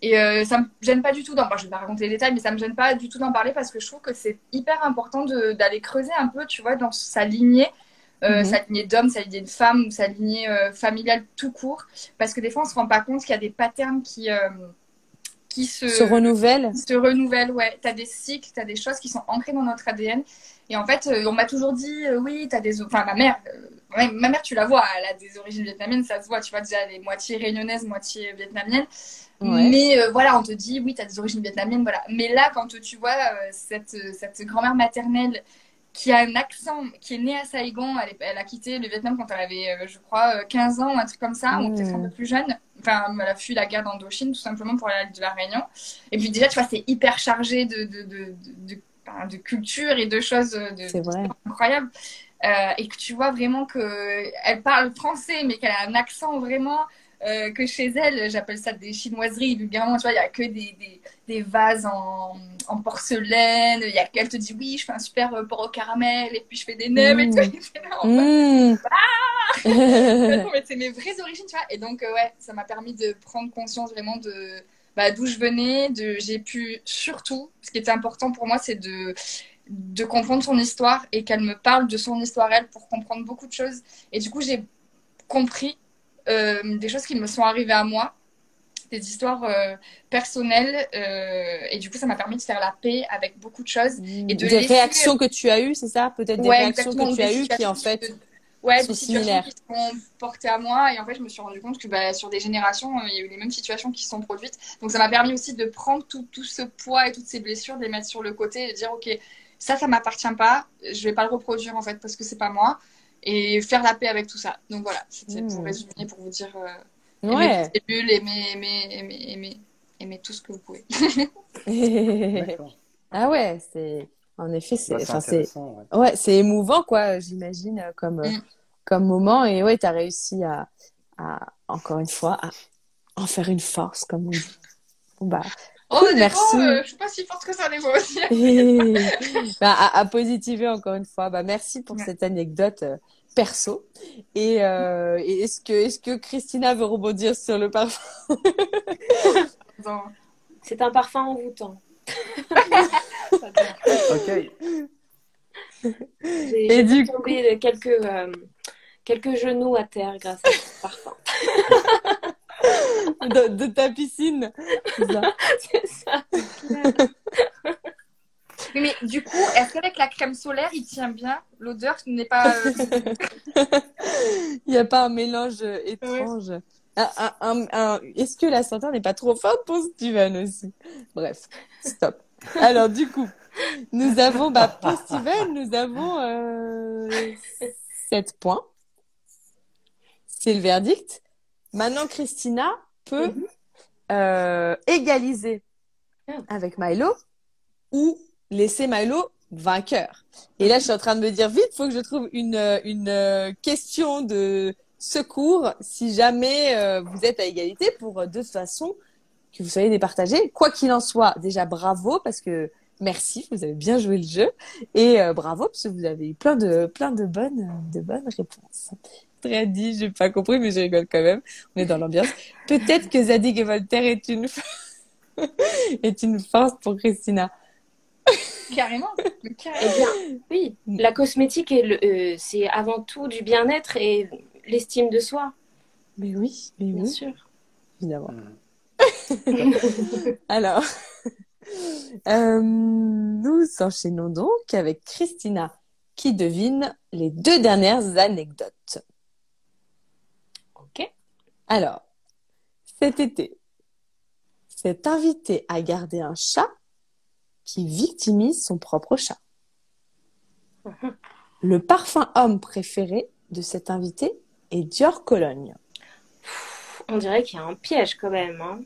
Et euh, ça me gêne pas du tout d'en parler. Je vais pas raconter les détails, mais ça me gêne pas du tout d'en parler parce que je trouve que c'est hyper important d'aller creuser un peu, tu vois, dans sa lignée. euh, Mhm. sa lignée d'homme, sa lignée de femme ou sa lignée familiale tout court parce que des fois on se rend pas compte qu'il y a des patterns qui qui se, Se renouvelle. se renouvellent, ouais. T'as des cycles, t'as des choses qui sont ancrées dans notre ADN. Et en fait, euh, on m'a toujours dit, euh, oui, t'as des... Enfin, ma mère, euh, ma mère, tu la vois, elle a des origines vietnamiennes, ça se voit, tu vois, déjà, elle est moitié réunionnaise, moitié vietnamienne. Ouais. Mais euh, voilà, on te dit, oui, t'as des origines vietnamiennes, voilà. Mais là, quand tu vois cette, cette grand-mère maternelle qui a un accent, qui est née à Saigon, elle, elle a quitté le Vietnam quand elle avait, je crois, euh, 15 ans ou un truc comme ça, ou Mmh. peut-être un peu plus jeune. Enfin, elle a fui la guerre d'Indochine, tout simplement pour aller de la Réunion. Et puis déjà, tu vois, c'est hyper chargé de, de, de, de, de- culture et de choses euh, de, vrai. incroyables. Euh, et que tu vois vraiment qu'elle parle français, mais qu'elle a un accent vraiment euh, que chez elle, j'appelle ça des chinoiseries. Vulgairement, tu vois, il n'y a que des, des, des vases en, en porcelaine. Il y a qu'elle te dit oui, je fais un super porc au caramel et puis je fais des nems et Mm. tout. Et là, Hmm. non, mais c'est mes vraies origines, tu vois. Et donc, euh, ouais, ça m'a permis de prendre conscience vraiment de bah, d'où je venais. De, j'ai pu surtout, ce qui était important pour moi, c'est de de comprendre son histoire et qu'elle me parle de son histoire elle pour comprendre beaucoup de choses. Et du coup, j'ai compris euh, des choses qui me sont arrivées à moi, des histoires euh, personnelles. euh, et du coup, ça m'a permis de faire la paix avec beaucoup de choses. Et de des laisser- réactions que tu as eues, c'est ça? Peut-être des Ouais, réactions que tu as eues qui, en fait, ouais, sont des situations qui sont portées à moi. Et en fait, je me suis rendu compte que bah, sur des générations, euh, il y a eu les mêmes situations qui se sont produites. Donc, ça m'a permis aussi de prendre tout, tout ce poids et toutes ces blessures, de les mettre sur le côté et de dire, OK, ça, ça m'appartient pas. Je vais pas le reproduire, en fait, parce que c'est pas moi. Et faire la paix avec tout ça. Donc, voilà, c'était pour Mmh. résumer, pour vous dire, euh, Ouais. aimez les cellules, aimez, aimez, aimez, aimez, aimez tout ce que vous pouvez. D'accord. ah ouais, c'est en effet, c'est Bah, c'est ouais. ouais, c'est émouvant quoi, j'imagine euh, comme euh, Mm. comme moment et ouais, tu as réussi à, à encore une fois à en faire une force comme on dit. Bon, bah Oh, Cool, merci. euh, je suis pas si forte que ça, des fois aussi. bah, à, à positiver encore une fois. Bah, merci pour Ouais. cette anecdote euh, perso. Et, euh, et est-ce que, est-ce que Christina veut rebondir sur le parfum? C'est un parfum envoûtant. Ok. J'ai Et j'ai du fait tomber quelques, euh, quelques genoux à terre grâce à ce parfum. de, de ta piscine. C'est ça. Oui, mais du coup, est-ce qu'avec la crème solaire, il tient bien? L'odeur n'est pas. euh, Il n'y a pas un mélange euh, étrange. Un- un- un- un- Est-ce que la senteur n'est pas trop forte pour Steven aussi? Bref, stop. Alors du coup, nous avons, bah, pour Steven, nous avons euh, 7 points. C'est le verdict. Maintenant, Christina peut euh, égaliser avec Milo ou laisser Milo vainqueur. Et là, je suis en train de me dire vite, faut que je trouve une, une question de secours si jamais euh, vous êtes à égalité pour de toute façon que vous soyez départagés. Quoi qu'il en soit, déjà bravo parce que merci, vous avez bien joué le jeu et euh, bravo parce que vous avez eu plein de plein de bonnes de bonnes réponses. Très dit, j'ai pas compris mais je rigole quand même. On est dans l'ambiance. Peut-être que Zadig et Voltaire est une est une force pour Christina. Carrément. mais Eh carrément. bien, oui, la cosmétique, est le- euh, c'est avant tout du bien-être et l'estime de soi, Mais oui, mais bien oui, sûr. évidemment. Mm. Alors, euh, nous enchaînons donc avec Christina qui devine les deux dernières anecdotes. Ok. Alors, cet été, cet invité a gardé un chat qui victimise son propre chat. Le parfum homme préféré de cet invité est Dior Cologne. On dirait qu'il y a un piège quand même. Hein.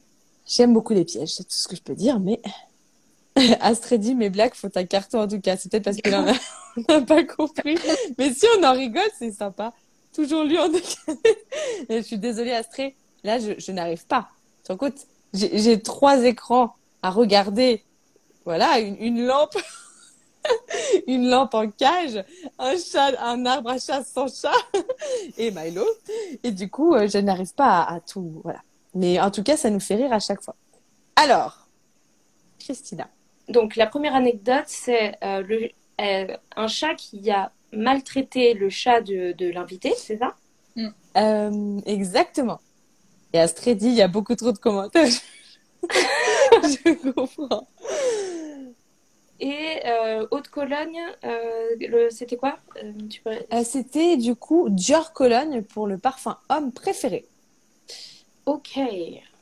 J'aime beaucoup les pièges, c'est tout ce que je peux dire, mais Astrid dit mes blagues font un carton en tout cas. C'est peut-être parce en a... on n'a pas compris. Mais si on en rigole, c'est sympa. Toujours lui en décalé. Je suis désolée Astrid, là je, n'arrive pas. Tu compte? J'ai trois écrans à regarder. Voilà, une, une lampe. une lampe en cage, un chat, un arbre à chat sans chat et Milo. Et du coup, euh, je n'arrive pas à, à tout, voilà. Mais en tout cas, ça nous fait rire à chaque fois. Alors, Christina. Donc, la première anecdote, c'est euh, le- euh, un chat qui a maltraité le chat de, de l'invité, c'est ça? Euh, exactement. Et Astrid dit, il y a beaucoup trop de commentaires. je comprends. Et euh, Haute-Cologne, euh, le- c'était quoi? Euh, tu peux- Euh, C'était du coup Dior Cologne pour le parfum homme préféré. Ok,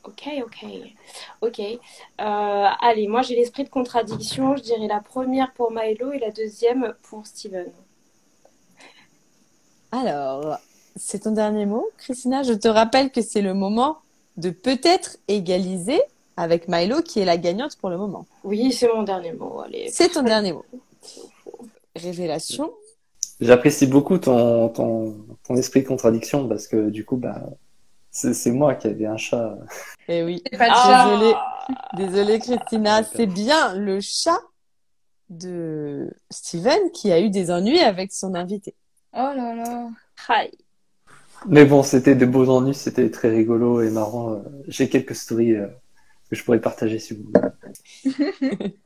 ok, ok, ok. Euh, allez, moi j'ai l'esprit de contradiction. Je dirais la première pour Milo et la deuxième pour Steven. Alors, c'est ton dernier mot, Christina? Je te rappelle que c'est le moment de peut-être égaliser avec Milo, qui est la gagnante pour le moment. Oui, c'est mon dernier mot. Allez. C'est ton dernier mot. Révélation. J'apprécie beaucoup ton, ton, ton esprit de contradiction parce que du coup, bah, c'est c'est moi qui avais un chat. Eh oui. C'est pas de Ah. chat. Désolée, désolée Christina, c'est bien le chat de Steven qui a eu des ennuis avec son invité. Oh là là. Aïe. Mais bon, c'était de beaux ennuis, c'était très rigolo et marrant. Euh, J'ai quelques stories euh, que je pourrais partager si vous voulez.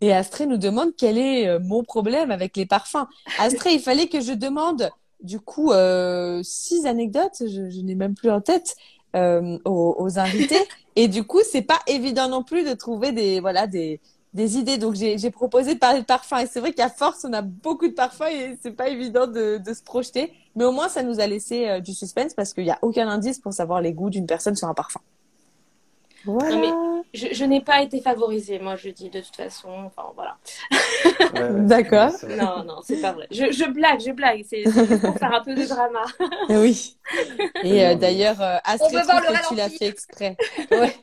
Et Astrée nous demande quel est euh, mon problème avec les parfums. Astrée, il fallait que je demande du coup euh, six anecdotes, je, je n'ai même plus en tête, euh, aux, aux invités. Et du coup, c'est pas évident non plus de trouver des voilà des des idées. Donc j'ai j'ai proposé de parler de parfums. Et c'est vrai qu'à force, on a beaucoup de parfums et c'est pas évident de, de se projeter. Mais au moins, ça nous a laissé euh, du suspense parce qu'il y a aucun indice pour savoir les goûts d'une personne sur un parfum. Voilà. Non, Je, je n'ai pas été favorisée, moi je dis de toute façon. Enfin voilà. Ouais, ouais, D'accord. Non, non, c'est pas vrai. Je, je blague, je blague. C'est pour faire un peu de drama. Eh Oui. Et euh, d'ailleurs, euh, trouve le que tu l'as fait exprès. Ouais.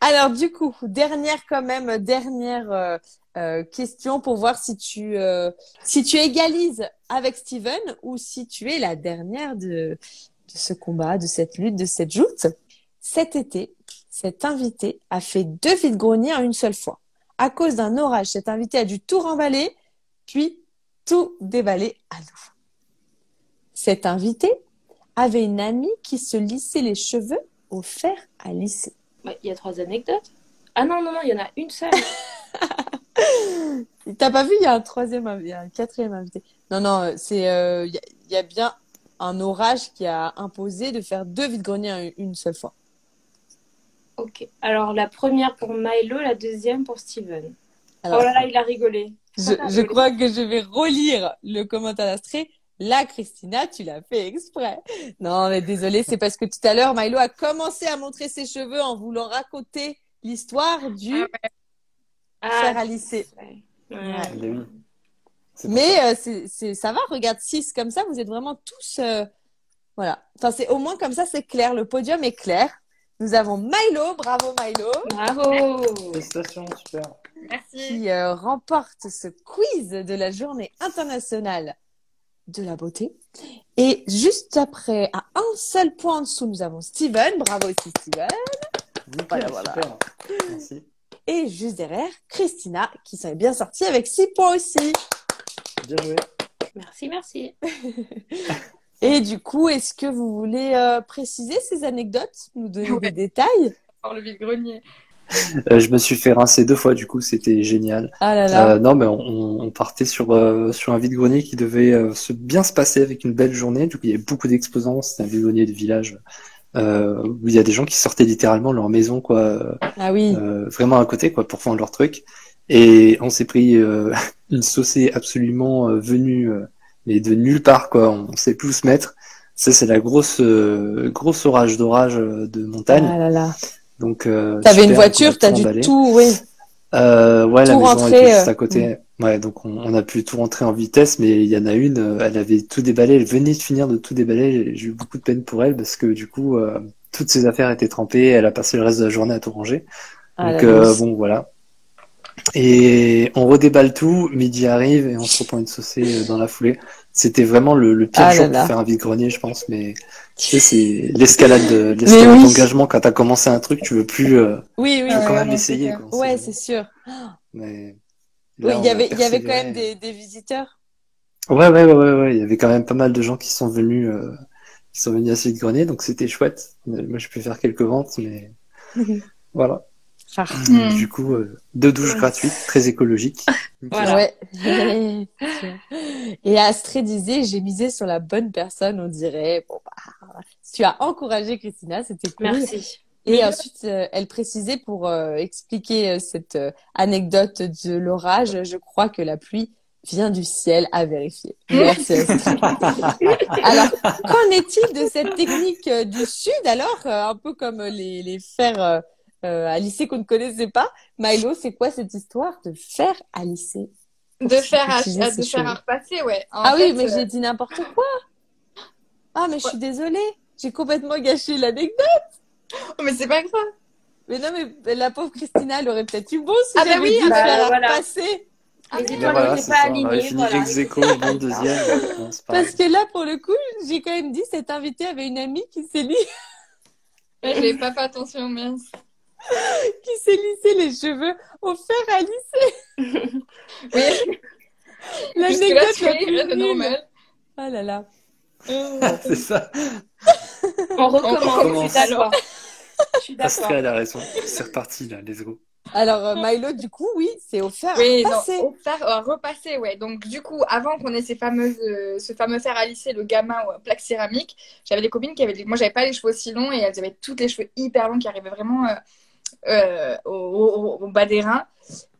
Alors du coup, dernière quand même, dernière euh, euh, question pour voir si tu euh, si tu égalises avec Steven ou si tu es la dernière de de ce combat, de cette lutte, de cette joute. Cet été, cet invité a fait deux vides-greniers en une seule fois. À cause d'un orage, cet invité a dû tout remballer, puis tout déballer à nouveau. Cet invité avait une amie qui se lissait les cheveux au fer à lisser. Ouais, Il y a trois anecdotes. Ah non, non, non, il y en a une seule. T'as pas vu, il y a un troisième, il y a un quatrième invité. Non, non, euh, c'est, euh, il y, a- il y a bien un orage qui a imposé de faire deux vide-greniers en une seule fois. Ok. Alors, la première pour Milo, la deuxième pour Steven. Alors, oh là là, il a rigolé. je, crois que je vais relire le commentaire d'Astrée. Là, Christina, tu l'as fait exprès. Non, mais désolé, c'est parce que tout à l'heure, Milo a commencé à montrer ses cheveux en voulant raconter l'histoire du Ah fer Ah, à ouais. Ouais. Mais euh, c'est, c'est, ça va, regarde, 6 comme ça, vous êtes vraiment tous. euh, voilà. Enfin, c'est au moins comme ça, c'est clair. Le podium est clair. Nous avons Milo, bravo Milo, Bravo. Félicitations, super. Merci. qui euh, remporte ce quiz de la journée internationale de la beauté. Et juste après, à un seul point en dessous, nous avons Steven. Bravo aussi Steven. Nickel, Voilà, voilà. super. Merci. Et juste derrière, Christina, qui s'en est bien sortie avec 6 points aussi. Bien joué. Merci, merci. Et du coup, est-ce que vous voulez euh, préciser ces anecdotes, nous donner Ouais. des détails? Par le vide-grenier. Euh, je me suis fait rincer deux fois, du coup, c'était génial. Ah là là. Euh, non, mais on, on partait sur, euh, sur un vide-grenier qui devait euh, se bien se passer avec une belle journée. Du coup, il y avait beaucoup d'exposants. C'était un vide-grenier de village euh, où il y a des gens qui sortaient littéralement de leur maison, quoi, Ah oui. euh, vraiment à côté, quoi, pour vendre leur truc. Et on s'est pris euh, une saucée absolument euh, venue, euh, mais de nulle part, quoi. On, on sait plus où se mettre. Ça, c'est la grosse, euh, grosse orage d'orage euh, de montagne. Ah là là. Donc, euh, T'avais une voiture, t'as dû tout, oui. Euh, ouais, la Tout maison rentrer, était juste euh, à côté. Ouais, donc on, on a pu tout rentrer en vitesse, mais il y en a une, euh, elle avait tout déballé, elle venait de finir de tout déballer. J'ai eu beaucoup de peine pour elle parce que du coup, euh, toutes ses affaires étaient trempées, elle a passé le reste de la journée à tout ranger. Ah, Donc la euh, bon, voilà. Et on redéballe tout, midi arrive et on se reprend une saucée euh, dans la foulée. C'était vraiment le, le pire Ah jour là. pour faire un vide-grenier, je pense, mais tu sais, c'est l'escalade de- l'escalade oui. d'engagement quand t'as commencé un truc, tu veux plus, euh, Oui, oui. tu veux quand même essayer, quoi. Ouais, C'est- sûr. mais Oui, là, il y avait, il y avait quand même des, des visiteurs. Ouais, ouais, ouais, ouais, ouais. Il y avait quand même pas mal de gens qui sont venus, euh, qui sont venus à ce grenier, donc c'était chouette. Euh, Moi, je peux faire quelques ventes, mais voilà. Ah. Hmm. Du coup, euh, deux douches gratuites, très écologiques. Voilà. Ouais. Et Astrid disait, j'ai misé sur la bonne personne, on dirait. Bon, bah, tu as encouragé Christina, c'était cool. Merci. Et ensuite, euh, elle précisait pour euh, expliquer euh, cette euh, anecdote de l'orage, je crois que la pluie vient du ciel à vérifier. Merci Astrid. alors, qu'en est-il de cette technique euh, du sud alors, euh, un peu comme les, les fers euh, à lisser qu'on ne connaissait pas Milo, c'est quoi cette histoire de fer à lisser De faire à, de faire repasser, ouais. En Ah oui, mais euh, j'ai dit n'importe quoi. Ah, mais je suis désolée. J'ai complètement gâché l'anecdote. oh, mais c'est pas grave. Mais non, mais la pauvre Christina, elle aurait peut-être eu bon si Ah bah oui, dit ah bah faire voilà. passer. Ah, mais- Ben voilà, c'est pas Voilà. bon deuxième. Parce que là, pour le coup, j'ai quand même dit, cet invité avait une amie qui s'est li- Ouais, J'avais pas fait attention, mince. Qui s'est lissé les cheveux au fer à lisser. Oui, L'anecdote la plus normal. Ah là là. C'est ça. On recommence. Je suis d'accord. Elle a raison. C'est reparti, là, let's go. Alors, euh, Milo, du coup, oui, c'est au fer Oui, à non, passer. au fer, euh, repasser, ouais. Donc, du coup, avant qu'on ait ces fameuses, euh, ce fameux fer à lisser, le gamin ou plaque céramique, j'avais des copines qui avaient, des- moi, j'avais pas les cheveux aussi longs et elles avaient toutes les cheveux hyper longs qui arrivaient vraiment euh, euh, au, au- au bas des reins.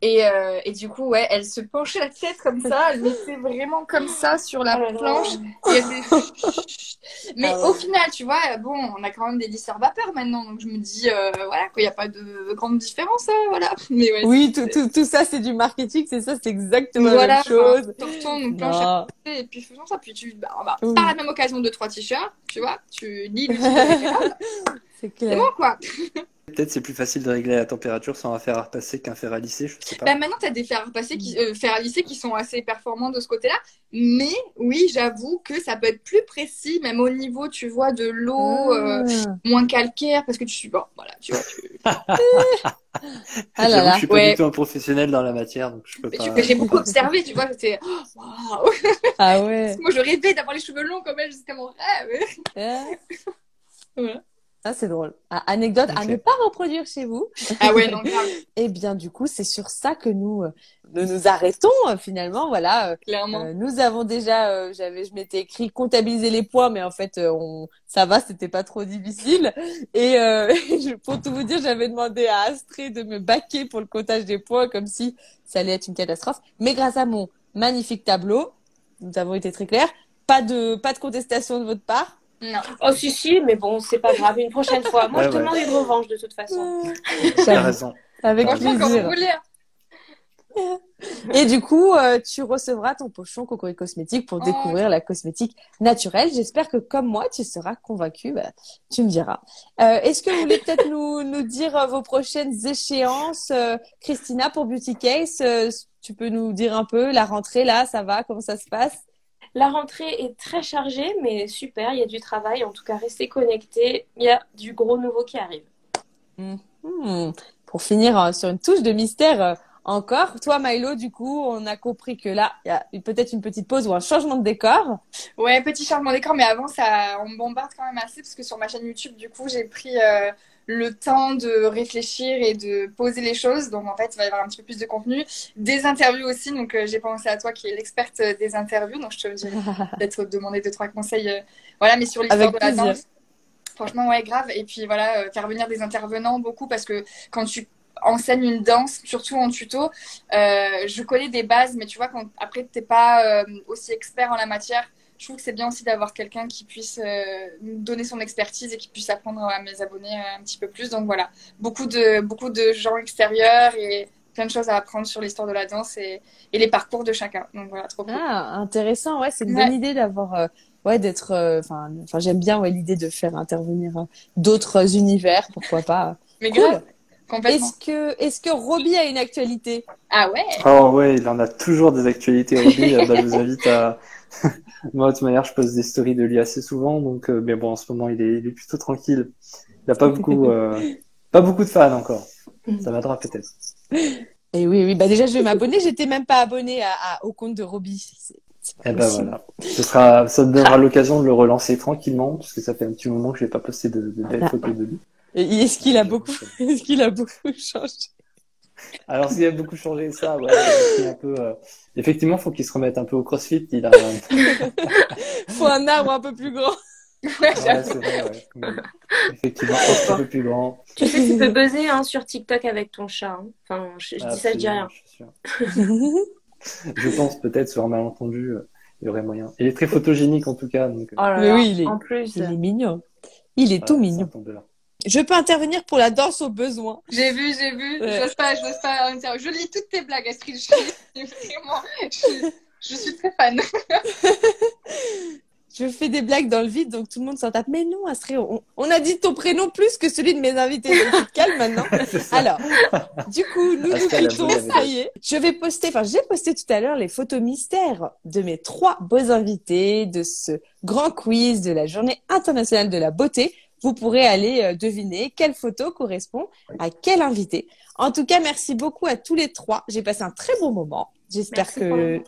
Et, euh, et du coup, ouais, elles se penchaient la tête comme ça, elles mettaient vraiment comme ça sur la Oh planche. Et Mais Ah au final, tu vois, bon, on a quand même des lisseurs vapeur maintenant, donc je me dis, euh, voilà, qu'il n'y a pas de grande différence, hein, voilà. Mais ouais, Oui, c'est- tout, tout, tout ça, c'est du marketing, c'est ça, c'est exactement voilà, la même chose. enfin, à Non. et puis faisons ça. Puis tu, bah, bah, Oui. par la même occasion, deux, trois t-shirts, tu vois, tu lis le t-shirt, C'est c'est clair. bon quoi. Peut-être c'est plus facile de régler la température sans un fer à repasser qu'un fer à lisser, je sais pas. Bah, maintenant, tu as des fers à repasser qui, euh, fers à lisser qui sont assez performants de ce côté-là. Mais oui, j'avoue que ça peut être plus précis, même au niveau, tu vois, de l'eau, euh, Ah. moins calcaire, parce que tu, bon, voilà, tu vois, tu, Ah là J'avoue que là. je suis pas Ouais. du tout un professionnel dans la matière, donc je peux mais pas. j'ai beaucoup observé, tu vois, c'était, oh. Ah ouais. Moi, je rêvais d'avoir les cheveux longs comme elle, c'était mon rêve. Ah. Voilà. Ça, c'est drôle. Ah, anecdote à ne pas reproduire chez vous. Ah ouais, non, grave, Eh bien, du coup, c'est sur ça que nous, euh, nous nous arrêtons, euh, finalement. Voilà. euh, clairement. euh, nous avons déjà, euh, j'avais, je m'étais écrit comptabiliser les points, mais en fait, euh, on, ça va, c'était pas trop difficile. Et euh, je- pour tout vous dire, j'avais demandé à Astrée de me baquer pour le comptage des points, comme si ça allait être une catastrophe. Mais grâce à mon magnifique tableau, nous avons été très clairs. Pas de, pas de contestation de votre part. Non. Oh, si, si, mais bon, c'est pas grave. Une prochaine fois. Moi, Ouais, je ouais. demande une revanche de toute façon. T'as raison. Avec Franchement, quand vous plaisir. voulez. hein. Et du coup, euh, tu recevras ton pochon Cocori Cosmétique pour Oh. découvrir la cosmétique naturelle. J'espère que comme moi, tu seras convaincu. Bah, tu me diras. Euh, Est-ce que vous voulez peut-être nous, nous dire euh, vos prochaines échéances, euh, Christina, pour Beauty Case euh, Tu peux nous dire un peu la rentrée là, ça va Comment ça se passe? La rentrée est très chargée, mais super. Il y a du travail. En tout cas, restez connectés. Il y a du gros nouveau qui arrive. Hmm. Pour finir euh, sur une touche de mystère euh, encore, toi Milo, du coup, on a compris que là, il y a peut-être une petite pause ou un changement de décor. Ouais, petit changement d'écran, mais avant, ça, on me bombarde quand même assez parce que sur ma chaîne YouTube, du coup, j'ai pris euh, le temps de réfléchir et de poser les choses. Donc, en fait, il va y avoir un petit peu plus de contenu. Des interviews aussi. Donc, euh, j'ai pensé à toi qui est l'experte des interviews. Donc, je te dirais peut-être demander deux, trois conseils. euh, voilà, mais sur l'histoire de la danse. Franchement, ouais, grave. Et puis voilà, euh, faire venir des intervenants beaucoup parce que quand tu enseignes une danse, surtout en tuto, euh, je connais des bases, mais tu vois, quand après, t'es pas euh, aussi expert en la matière, je trouve que c'est bien aussi d'avoir quelqu'un qui puisse euh, nous donner son expertise et qui puisse apprendre à mes abonnés euh, un petit peu plus. Donc voilà, beaucoup de, beaucoup de gens extérieurs et plein de choses à apprendre sur l'histoire de la danse et, et les parcours de chacun. Donc voilà, trop cool. Ah, intéressant, ouais, c'est une Ouais. bonne idée d'avoir, euh, ouais, d'être, euh, enfin, enfin, j'aime bien, ouais, l'idée de faire intervenir euh, d'autres univers, pourquoi pas? Mais Cool. grave, complètement. Est-ce que, est-ce que Roby a une actualité? Ah ouais Oh ouais, il en a toujours des actualités, Roby. Euh, bah, je vous invite à... Moi, de toute manière, je poste des stories de lui assez souvent, donc, euh, mais bon, en ce moment, il est, il est plutôt tranquille. Il n'a pas beaucoup, euh, pas beaucoup de fans encore. Ça m'aidera peut-être. Et oui, oui, bah déjà, je vais m'abonner. J'étais même pas abonnée à, à- au compte de Roby. Et ben possible. voilà. Ce sera, ça donnera l'occasion de le relancer tranquillement, puisque ça fait un petit moment que je n'ai pas posté de, de belles Ah. photos de lui. Est-ce qu'il a beaucoup, est-ce qu'il a beaucoup changé? Alors, s'il a beaucoup changé, ça, ouais, c'est un peu, euh, effectivement, faut qu'il se remette un peu au crossfit. Il a, Faut un arbre un peu plus grand. ouais, c'est vrai, ouais. Mais, Effectivement, un peu plus grand. Tu sais que tu peux buzzer hein, sur TikTok avec ton chat. hein. Enfin, je, je dis ça, je dis rien. Je pense peut-être sur un malentendu, euh, il y aurait moyen. Il est très photogénique en tout cas, donc. euh, Oh là Mais oui, il est- En plus. Il est mignon. Il est tout voilà, ça mignon. tombe de là. Je peux intervenir pour la danse au besoin. J'ai vu, j'ai vu. Ouais. J'ose pas, j'ose pas. Je lis toutes tes blagues, Astrid. Je suis vraiment, je, suis- je suis très fan. Je fais des blagues dans le vide, donc tout le monde s'en tape. Mais non, Astrid, on, on a dit ton prénom plus que celui de mes invités. Donc tu te calmes maintenant. Alors, du coup, nous nous quittons, ça y est. Je vais poster, enfin, j'ai posté tout à l'heure les photos mystères de mes trois beaux invités de ce grand quiz de la Journée internationale de la beauté. Vous pourrez aller euh, deviner quelle photo correspond à quel invité. En tout cas, merci beaucoup à tous les trois. J'ai passé un très bon moment. J'espère que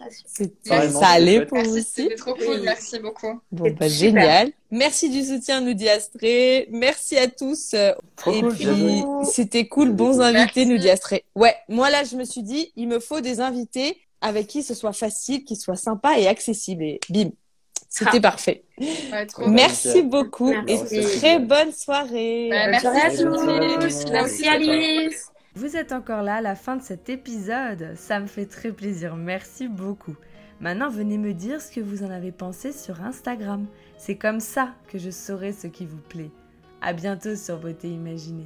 Pareillement, ça allait pour Merci, vous aussi. c'était trop cool. Merci beaucoup. Bon, bah, génial. Merci du soutien, nous dit Astrée. Merci à tous. euh, Trop et cool, puis, c'était cool, bons Merci. invités, nous dit Astrée. Ouais, moi là, je me suis dit, il me faut des invités avec qui ce soit facile, qui soit sympa et accessible. Et bim, c'était Ah. parfait. Ouais, trop Ouais, Merci beaucoup Merci. et très bonne soirée. Ouais, Bonne merci soirée à tous. Merci Alice. Vous êtes encore là à la fin de cet épisode, ça me fait très plaisir, merci beaucoup. Maintenant, venez me dire ce que vous en avez pensé sur Instagram. C'est comme ça que je saurai ce qui vous plaît. À bientôt sur Beauté Imaginée.